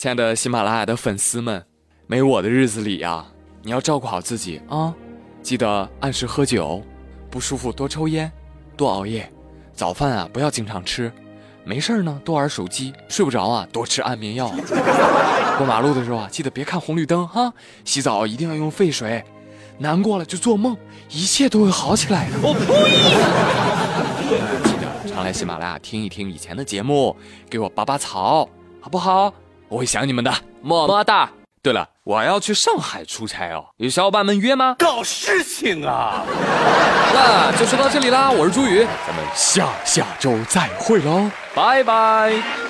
亲爱的喜马拉雅的粉丝们，没我的日子里呀，你要照顾好自己啊，记得按时喝酒，不舒服多抽烟，多熬夜，早饭啊不要经常吃，没事儿呢多玩手机，睡不着啊多吃安眠药。过马路的时候啊，记得别看红绿灯哈，洗澡一定要用沸水，难过了就做梦，一切都会好起来的。我呸！记得常来喜马拉雅听一听以前的节目，给我拔拔草，好不好？我会想你们的，么么哒。对了，我要去上海出差哦，有小伙伴们约吗？搞事情啊！那就说到这里啦，我是朱宇，咱们下下周再会喽，拜拜。